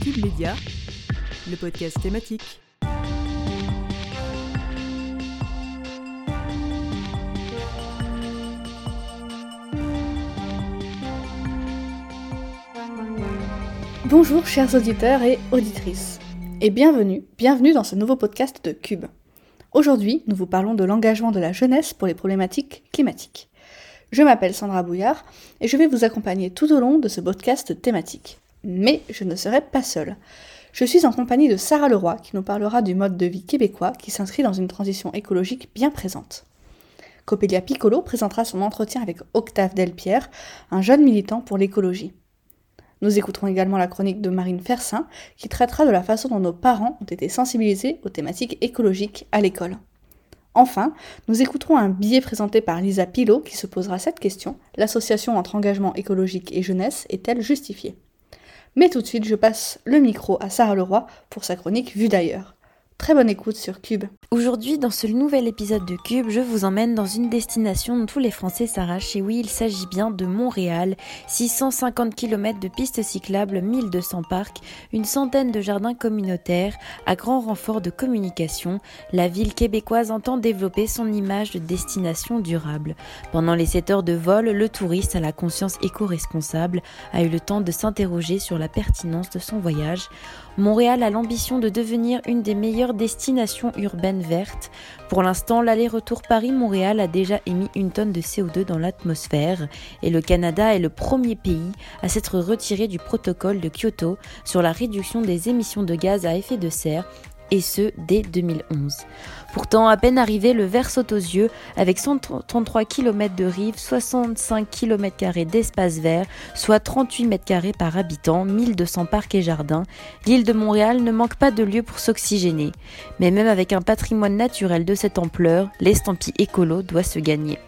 Cube Média, le podcast thématique. Bonjour chers auditeurs et auditrices, et bienvenue, bienvenue dans ce nouveau podcast de Cube. Aujourd'hui, nous vous parlons de l'engagement de la jeunesse pour les problématiques climatiques. Je m'appelle Sandra Bouillard et je vais vous accompagner tout au long de ce podcast thématique. Mais je ne serai pas seule. Je suis en compagnie de Sarah Leroy qui nous parlera du mode de vie québécois qui s'inscrit dans une transition écologique bien présente. Coppelia Piccolo présentera son entretien avec Octave Delpierre, un jeune militant pour l'écologie. Nous écouterons également la chronique de Marine Fersin qui traitera de la façon dont nos parents ont été sensibilisés aux thématiques écologiques à l'école. Enfin, nous écouterons un billet présenté par Lisa Pilot qui se posera cette question l'association entre engagement écologique et jeunesse est-elle justifiée? Mais tout de suite, je passe le micro à Sarah Leroy pour sa chronique Vue d'ailleurs. Très bonne écoute sur Cube. Aujourd'hui, dans ce nouvel épisode de Cube, je vous emmène dans une destination dont tous les Français s'arrachent. Et oui, il s'agit bien de Montréal. 650 km de pistes cyclables, 1200 parcs, une centaine de jardins communautaires. À grand renfort de communication, la ville québécoise entend développer son image de destination durable. Pendant les 7 heures de vol, le touriste à la conscience éco-responsable a eu le temps de s'interroger sur la pertinence de son voyage. Montréal a l'ambition de devenir une des meilleures destinations urbaines vertes. Pour l'instant, l'aller-retour Paris-Montréal a déjà émis une tonne de CO2 dans l'atmosphère et le Canada est le premier pays à s'être retiré du protocole de Kyoto sur la réduction des émissions de gaz à effet de serre et ce dès 2011. Pourtant, à peine arrivé, le verre saute aux yeux avec 133 km de rive, 65 km d'espace vert, soit 38 m par habitant, 1200 parcs et jardins. L'île de Montréal ne manque pas de lieux pour s'oxygéner. Mais même avec un patrimoine naturel de cette ampleur, l'estampille écolo doit se gagner.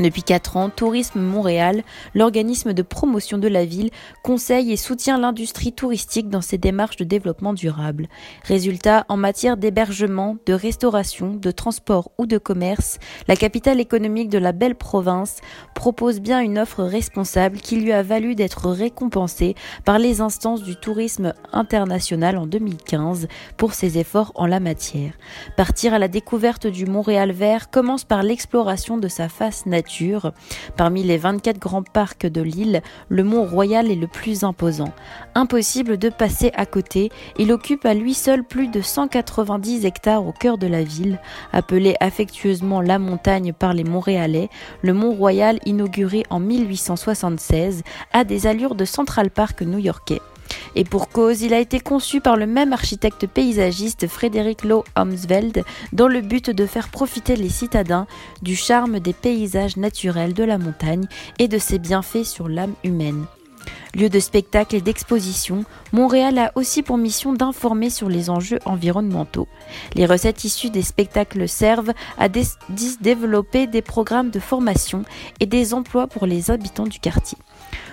Depuis 4 ans, Tourisme Montréal, l'organisme de promotion de la ville, conseille et soutient l'industrie touristique dans ses démarches de développement durable. Résultat, en matière d'hébergement, de restauration, de transport ou de commerce, la capitale économique de la belle province propose bien une offre responsable qui lui a valu d'être récompensée par les instances du tourisme international en 2015 pour ses efforts en la matière. Partir à la découverte du Montréal vert commence par l'exploration de sa face Parmi les 24 grands parcs de l'île, le Mont Royal est le plus imposant. Impossible de passer à côté, il occupe à lui seul plus de 190 hectares au cœur de la ville. Appelé affectueusement la montagne par les Montréalais, le Mont Royal, inauguré en 1876, a des allures de Central Park new-yorkais. Et pour cause, il a été conçu par le même architecte paysagiste Frédéric Lowe Homsveld dans le but de faire profiter les citadins du charme des paysages naturels de la montagne et de ses bienfaits sur l'âme humaine. Lieu de spectacle et d'exposition, Montréal a aussi pour mission d'informer sur les enjeux environnementaux. Les recettes issues des spectacles servent à développer des programmes de formation et des emplois pour les habitants du quartier.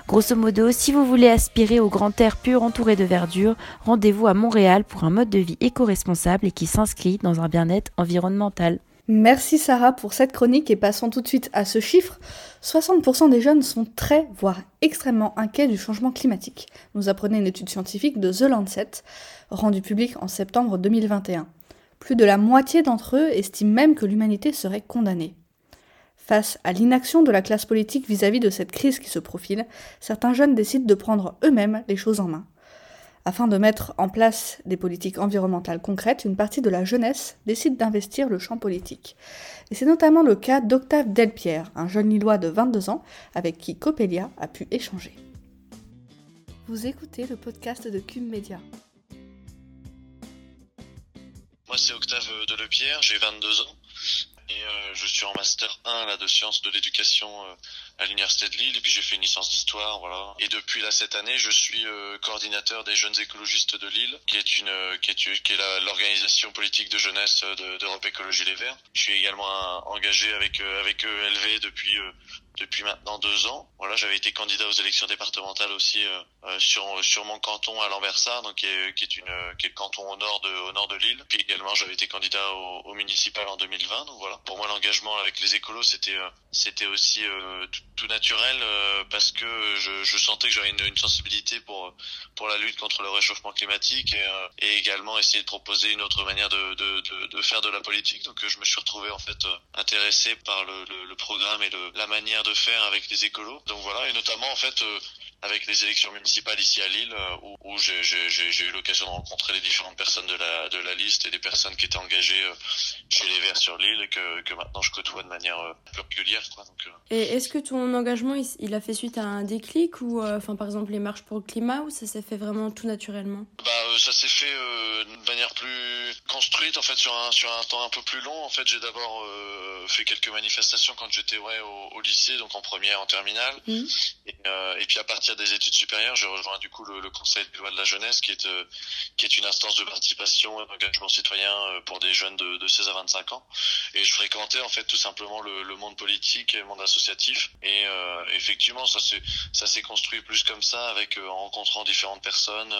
Grosso modo, si vous voulez aspirer au grand air pur entouré de verdure, rendez-vous à Montréal pour un mode de vie éco-responsable et qui s'inscrit dans un bien-être environnemental. Merci Sarah pour cette chronique et passons tout de suite à ce chiffre. 60% des jeunes sont très, voire extrêmement inquiets du changement climatique. Nous apprenait une étude scientifique de The Lancet, rendue publique en septembre 2021. Plus de la moitié d'entre eux estiment même que l'humanité serait condamnée. Face à l'inaction de la classe politique vis-à-vis de cette crise qui se profile, certains jeunes décident de prendre eux-mêmes les choses en main. Afin de mettre en place des politiques environnementales concrètes, une partie de la jeunesse décide d'investir le champ politique. Et c'est notamment le cas d'Octave Delpierre, un jeune Lillois de 22 ans avec qui Coppelia a pu échanger. Vous écoutez le podcast de Cube Media. Moi c'est Octave Delpierre, j'ai 22 ans. Et euh, je suis en master 1 là, de sciences de l'éducation euh, à l'université de Lille et puis j'ai fait une licence d'histoire voilà. Et depuis là cette année, je suis euh, coordinateur des jeunes écologistes de Lille qui est une qui est qui est l'organisation politique de jeunesse d'Europe Écologie Les Verts. Je suis également engagé avec avec ELV depuis depuis maintenant deux ans. Voilà, j'avais été candidat aux élections départementales aussi sur sur mon canton à Lambersart, donc qui est, qui est une qui est le canton au nord de au nord de l'île. Puis également, j'avais été candidat au, au, municipal en 2020. Donc voilà, pour moi l'engagement avec les écolos, c'était c'était aussi tout, tout, naturel parce que je, je sentais que j'avais une, une, sensibilité pour pour la lutte contre le réchauffement climatique et, et également essayer de proposer une autre manière de, de, de, de faire de la politique. Donc je me suis retrouvé en fait intéressé par le, le, le programme et le, la manière de faire avec les écolos. Donc voilà, et notamment en fait euh, avec les élections municipales ici à Lille, euh, où, où j'ai eu l'occasion de rencontrer les différentes personnes de la, de la liste et des personnes qui étaient engagées euh, chez les Verts sur l'île et que, que maintenant je côtoie de manière euh, plus régulière. Quoi, donc, et est-ce que ton engagement, il, il, a fait suite à un déclic ou, enfin par exemple les marches pour le climat, ou ça s'est fait vraiment tout naturellement? Bah, Ça s'est fait d'une manière plus construite, en fait, sur un, sur un temps un peu plus long. En fait, j'ai d'abord fait quelques manifestations quand j'étais ouais, au, au, lycée, donc en première, en terminale. Mmh. Et, et puis à partir des études supérieures, j'ai rejoint du coup le, le, Conseil des lois de la jeunesse, qui est euh, qui est une instance de participation et d'engagement citoyen euh, pour des jeunes de, de 16 à 25 ans. Et je fréquentais en fait tout simplement le, le monde politique et le monde associatif. Et euh, effectivement, ça s'est ça s'est construit plus comme ça, avec euh, en rencontrant différentes personnes,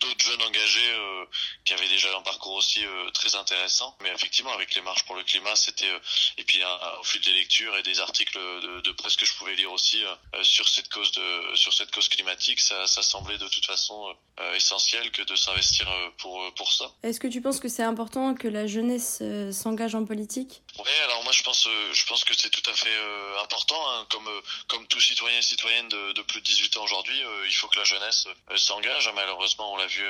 d'autres jeunes engagés euh, qui avaient déjà un parcours aussi très intéressant. Mais effectivement, avec les marches pour le climat, c'était et puis au fil des lectures et des articles de, de presse que je pouvais lire aussi sur cette cause de sur cette cause climatique, ça, ça semblait de toute façon euh, essentiel que de s'investir euh, pour, euh, pour ça. Est-ce que tu penses que c'est important que la jeunesse euh, s'engage en politique? Oui, alors moi je pense, je pense que c'est tout à fait euh, important. Hein. Comme, comme tout citoyen et citoyenne de, de plus de 18 ans aujourd'hui, il faut que la jeunesse s'engage. Malheureusement, on l'a vu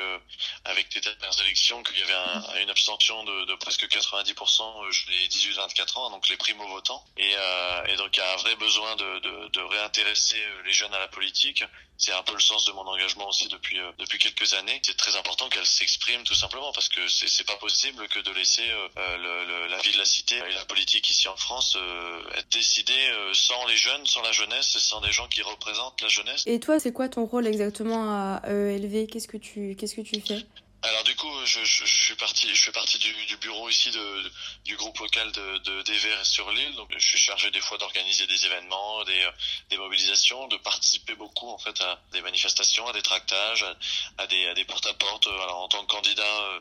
avec les dernières élections qu'il y avait un, une abstention de, de presque 90% chez les 18-24 ans, donc les primo-votants. Et, et donc il y a un vrai besoin de, de, de réintéresser les jeunes à la politique c'est un peu le sens de mon engagement aussi depuis euh, depuis quelques années. C'est très important qu'elle s'exprime tout simplement parce que c'est pas possible que de laisser euh, le, la vie de la cité et la politique ici en France euh, être décidée euh, sans les jeunes, sans la jeunesse, sans des gens qui représentent la jeunesse. Et toi, c'est quoi ton rôle exactement à EELV Qu'est-ce que tu qu'est-ce que tu fais? Alors du coup, je, je, je, suis parti, je fais partie du, du bureau ici de, du groupe local de, de des sur l'île. Donc je suis chargé des fois d'organiser des événements, des, des mobilisations, de participer beaucoup en fait à des manifestations, à des tractages, à, des, à des porte-à-porte. Alors en tant que candidat.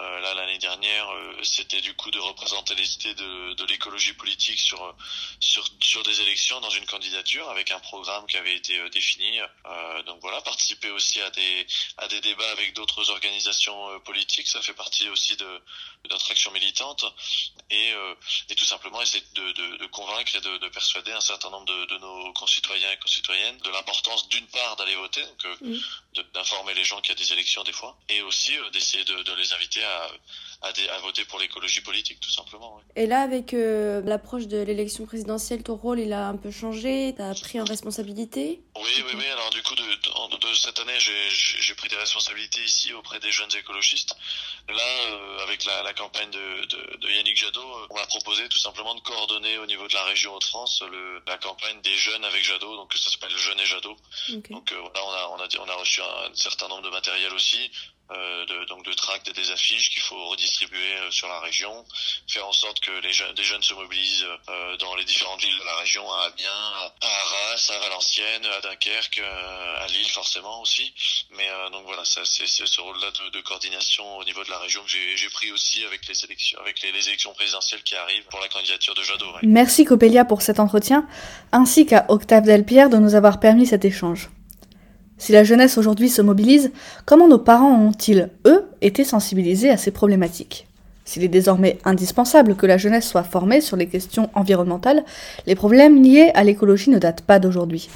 Euh, là l'année dernière, euh, c'était du coup de représenter les idées de, de l'écologie politique sur, sur sur des élections dans une candidature avec un programme qui avait été euh, défini. Euh, donc voilà, participer aussi à des à des débats avec d'autres organisations euh, politiques, ça fait partie aussi de, de notre action militante et, et tout simplement essayer de, de, de convaincre et de, de, persuader un certain nombre de, nos concitoyens et concitoyennes de l'importance d'une part d'aller voter, donc mmh. d'informer les gens qu'il y a des élections des fois, et aussi d'essayer de, de les inviter à, à, des, à voter pour l'écologie politique, tout simplement. Oui. Et là, avec euh, l'approche de l'élection présidentielle, ton rôle, il a un peu changé? Tu as pris en responsabilité? Oui, oui, oui. Alors, du coup, de, de, de cette année, j'ai pris des responsabilités ici auprès des jeunes écologistes. Là, euh, avec la, la campagne de, de, de, Yannick Jadot, on a proposé tout simplement de coordonner au niveau de la région Hauts-de-France la campagne des jeunes avec Jadot, donc ça s'appelle Jeunes et Jadot. Okay. Donc euh, voilà, on a, on, a, on a reçu un certain nombre de matériel aussi, euh, de, donc de tracts des affiches qu'il faut redistribuer euh, sur la région, faire en sorte que les jeunes, des jeunes se mobilisent euh, dans les différentes villes de la région, à Amiens, à Arras, à Valenciennes, à Dunkerque, euh, à Lille forcément aussi. Mais euh, donc voilà, c'est ce rôle-là de, de, coordination au niveau de la région que j'ai pris aussi avec les élections, avec les, élections présidentielles qui arrivent pour la candidature de Jadot. Merci Coppelia pour cet entretien, ainsi qu'à Octave Delpierre de nous avoir permis cet échange. Si la jeunesse aujourd'hui se mobilise, comment nos parents ont-ils, eux, été sensibilisés à ces problématiques? S'il est désormais indispensable que la jeunesse soit formée sur les questions environnementales, les problèmes liés à l'écologie ne datent pas d'aujourd'hui.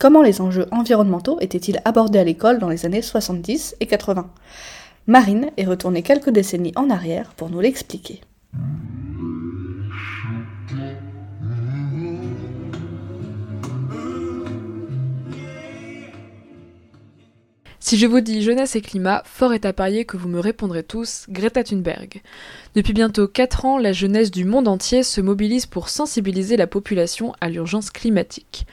Comment les enjeux environnementaux étaient-ils abordés à l'école dans les années 70 et 80 Marine est retournée quelques décennies en arrière pour nous l'expliquer. Si je vous dis jeunesse et climat, fort est à parier que vous me répondrez tous Greta Thunberg. Depuis bientôt 4 ans, la jeunesse du monde entier se mobilise pour sensibiliser la population à l'urgence climatique.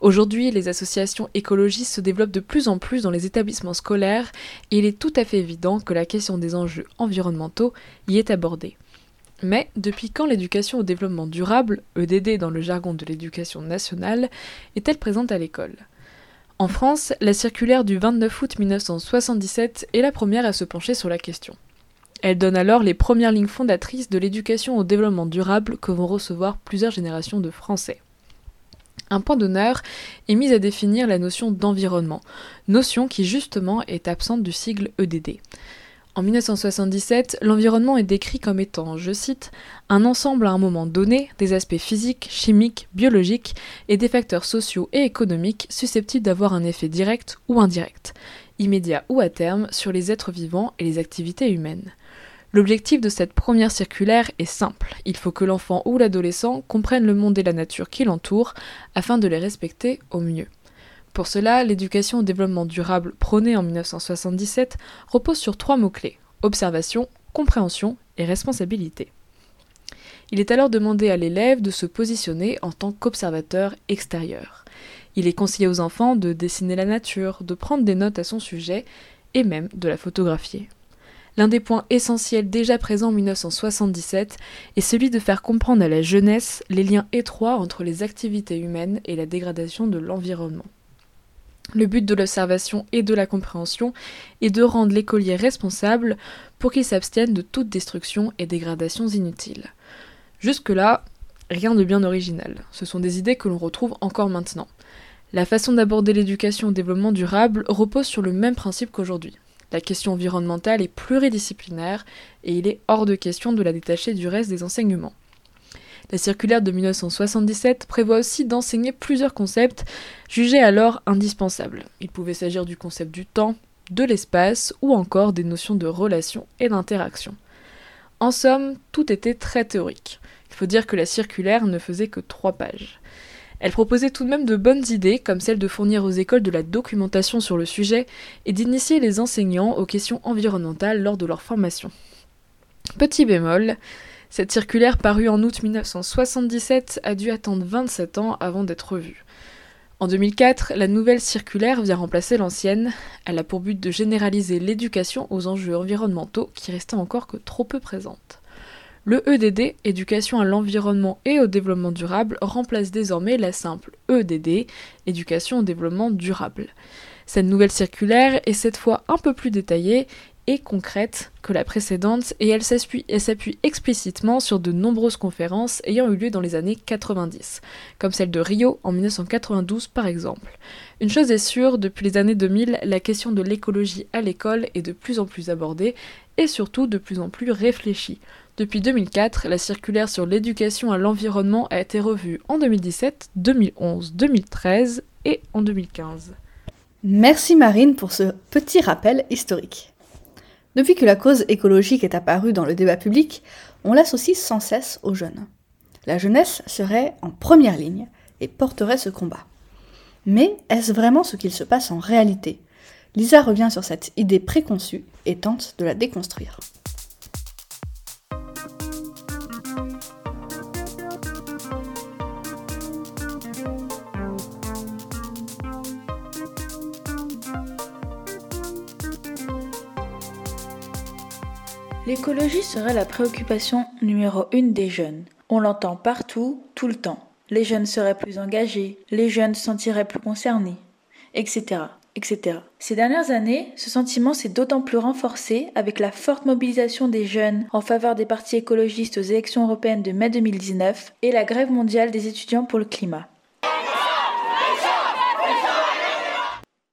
Aujourd'hui, les associations écologistes se développent de plus en plus dans les établissements scolaires et il est tout à fait évident que la question des enjeux environnementaux y est abordée. Mais depuis quand l'éducation au développement durable, EDD dans le jargon de l'éducation nationale, est-elle présente à l'école? En France, la circulaire du 29 août 1977 est la première à se pencher sur la question. Elle donne alors les premières lignes fondatrices de l'éducation au développement durable que vont recevoir plusieurs générations de Français. Un point d'honneur est mis à définir la notion d'environnement, notion qui justement est absente du sigle EDD. En 1977, l'environnement est décrit comme étant, je cite, un ensemble à un moment donné des aspects physiques, chimiques, biologiques et des facteurs sociaux et économiques susceptibles d'avoir un effet direct ou indirect, immédiat ou à terme, sur les êtres vivants et les activités humaines. L'objectif de cette première circulaire est simple. Il faut que l'enfant ou l'adolescent comprenne le monde et la nature qui l'entoure afin de les respecter au mieux. Pour cela, l'éducation au développement durable prônée en 1977 repose sur trois mots-clés observation, compréhension et responsabilité. Il est alors demandé à l'élève de se positionner en tant qu'observateur extérieur. Il est conseillé aux enfants de dessiner la nature, de prendre des notes à son sujet et même de la photographier. L'un des points essentiels déjà présents en 1977 est celui de faire comprendre à la jeunesse les liens étroits entre les activités humaines et la dégradation de l'environnement. Le but de l'observation et de la compréhension est de rendre l'écolier responsable pour qu'il s'abstienne de toute destruction et dégradation inutiles. Jusque-là, rien de bien original. Ce sont des idées que l'on retrouve encore maintenant. La façon d'aborder l'éducation au développement durable repose sur le même principe qu'aujourd'hui. La question environnementale est pluridisciplinaire et il est hors de question de la détacher du reste des enseignements. La circulaire de 1977 prévoit aussi d'enseigner plusieurs concepts jugés alors indispensables. Il pouvait s'agir du concept du temps, de l'espace ou encore des notions de relation et d'interaction. En somme, tout était très théorique. Il faut dire que la circulaire ne faisait que trois pages. Elle proposait tout de même de bonnes idées, comme celle de fournir aux écoles de la documentation sur le sujet et d'initier les enseignants aux questions environnementales lors de leur formation. Petit bémol, cette circulaire parue en août 1977 a dû attendre 27 ans avant d'être revue. En 2004, la nouvelle circulaire vient remplacer l'ancienne. Elle a pour but de généraliser l'éducation aux enjeux environnementaux qui restaient encore que trop peu présentes. Le EDD, éducation à l'environnement et au développement durable, remplace désormais la simple EDD, éducation au développement durable. Cette nouvelle circulaire est cette fois un peu plus détaillée et concrète que la précédente et elle s'appuie explicitement sur de nombreuses conférences ayant eu lieu dans les années 90, comme celle de Rio en 1992 par exemple. Une chose est sûre, depuis les années 2000, la question de l'écologie à l'école est de plus en plus abordée et surtout de plus en plus réfléchie. Depuis 2004, la circulaire sur l'éducation à l'environnement a été revue en 2017, 2011, 2013 et en 2015. Merci Marine pour ce petit rappel historique. Depuis que la cause écologique est apparue dans le débat public, on l'associe sans cesse aux jeunes. La jeunesse serait en première ligne et porterait ce combat. Mais est-ce vraiment ce qu'il se passe en réalité? Lisa revient sur cette idée préconçue et tente de la déconstruire. L'écologie serait la préoccupation numéro une des jeunes. On l'entend partout, tout le temps. Les jeunes seraient plus engagés, les jeunes se sentiraient plus concernés, etc. etc. Ces dernières années, ce sentiment s'est d'autant plus renforcé avec la forte mobilisation des jeunes en faveur des partis écologistes aux élections européennes de mai 2019 et la grève mondiale des étudiants pour le climat.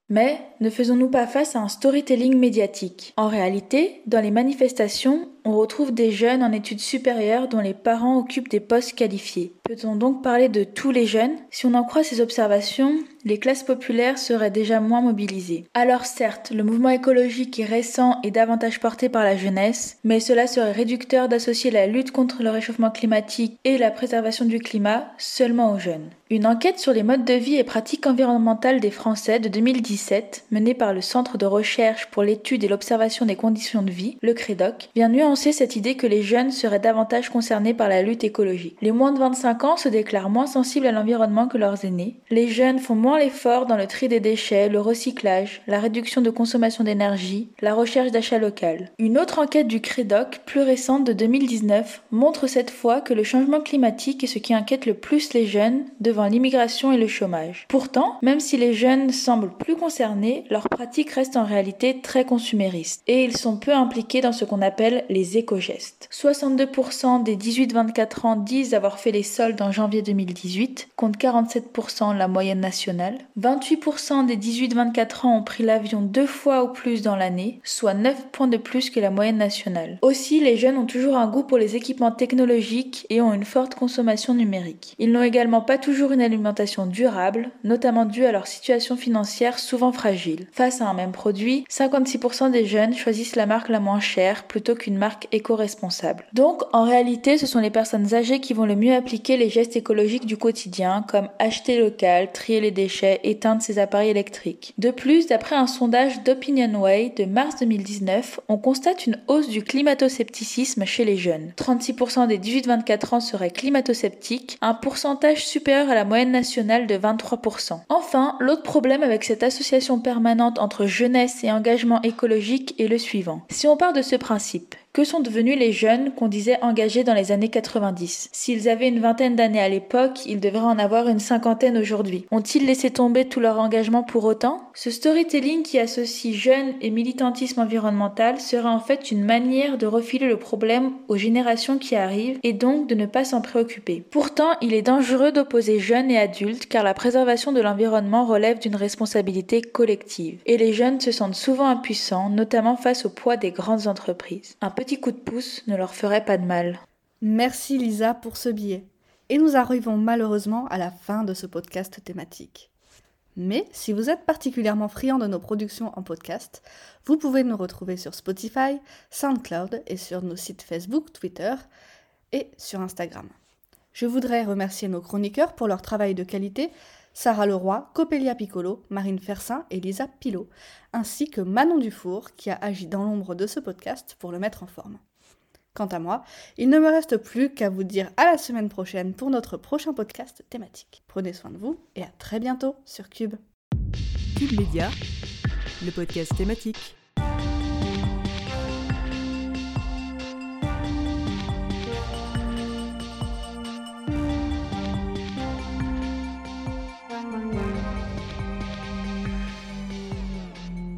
Mais ne faisons-nous pas face à un storytelling médiatique? En réalité, dans les manifestations, on retrouve des jeunes en études supérieures dont les parents occupent des postes qualifiés. Peut-on donc parler de tous les jeunes? Si on en croit ces observations, les classes populaires seraient déjà moins mobilisées. Alors certes, le mouvement écologique est récent et davantage porté par la jeunesse, mais cela serait réducteur d'associer la lutte contre le réchauffement climatique et la préservation du climat seulement aux jeunes. Une enquête sur les modes de vie et pratiques environnementales des Français de 2017, menée par le Centre de recherche pour l'étude et l'observation des conditions de vie, le CREDOC, vient nuancer cette idée que les jeunes seraient davantage concernés par la lutte écologique. Les moins de 25 25 se déclarent moins sensibles à l'environnement que leurs aînés. Les jeunes font moins l'effort dans le tri des déchets, le recyclage, la réduction de consommation d'énergie, la recherche d'achat local. Une autre enquête du Crédoc, plus récente de 2019, montre cette fois que le changement climatique est ce qui inquiète le plus les jeunes devant l'immigration et le chômage. Pourtant, même si les jeunes semblent plus concernés, leurs pratiques restent en réalité très consuméristes et ils sont peu impliqués dans ce qu'on appelle les éco-gestes. 62% des 18-24 ans disent avoir fait les soldes en janvier 2018, contre 47% la moyenne nationale. 28% des 18-24 ans ont pris l'avion deux fois ou plus dans l'année, soit 9 points de plus que la moyenne nationale. Aussi, les jeunes ont toujours un goût pour les équipements technologiques et ont une forte consommation numérique. Ils n'ont également pas toujours une alimentation durable, notamment due à leur situation financière souvent fragile. Face à un même produit, 56% des jeunes choisissent la marque la moins chère plutôt qu'une marque éco-responsable. Donc, en réalité, ce sont les personnes âgées qui vont le mieux appliquer les gestes écologiques du quotidien, comme acheter local, trier les déchets, éteindre ses appareils électriques. De plus, d'après un sondage d'OpinionWay de mars 2019, on constate une hausse du climato-scepticisme chez les jeunes. 36% des 18-24 ans seraient climato-sceptiques, un pourcentage supérieur à la moyenne nationale de 23%. Enfin, l'autre problème avec cette association permanente entre jeunesse et engagement écologique est le suivant. Si on part de ce principe, que sont devenus les jeunes qu'on disait engagés dans les années 90 S'ils avaient une vingtaine d'années à l'époque, ils devraient en avoir une cinquantaine aujourd'hui. Ont-ils laissé tomber tout leur engagement pour autant? Ce storytelling qui associe jeunes et militantisme environnemental serait en fait une manière de refiler le problème aux générations qui arrivent et donc de ne pas s'en préoccuper. Pourtant, il est dangereux d'opposer jeunes et adultes car la préservation de l'environnement relève d'une responsabilité collective et les jeunes se sentent souvent impuissants, notamment face au poids des grandes entreprises coup de pouce ne leur ferait pas de mal. Merci Lisa pour ce billet. Et nous arrivons malheureusement à la fin de ce podcast thématique. Mais si vous êtes particulièrement friand de nos productions en podcast, vous pouvez nous retrouver sur Spotify, SoundCloud et sur nos sites Facebook, Twitter et sur Instagram. Je voudrais remercier nos chroniqueurs pour leur travail de qualité, Sarah Leroy, Copelia Piccolo, Marine Fersin et Lisa Pilot, ainsi que Manon Dufour qui a agi dans l'ombre de ce podcast pour le mettre en forme. Quant à moi, il ne me reste plus qu'à vous dire à la semaine prochaine pour notre prochain podcast thématique. Prenez soin de vous et à très bientôt sur Cube. Cube Média, le podcast thématique.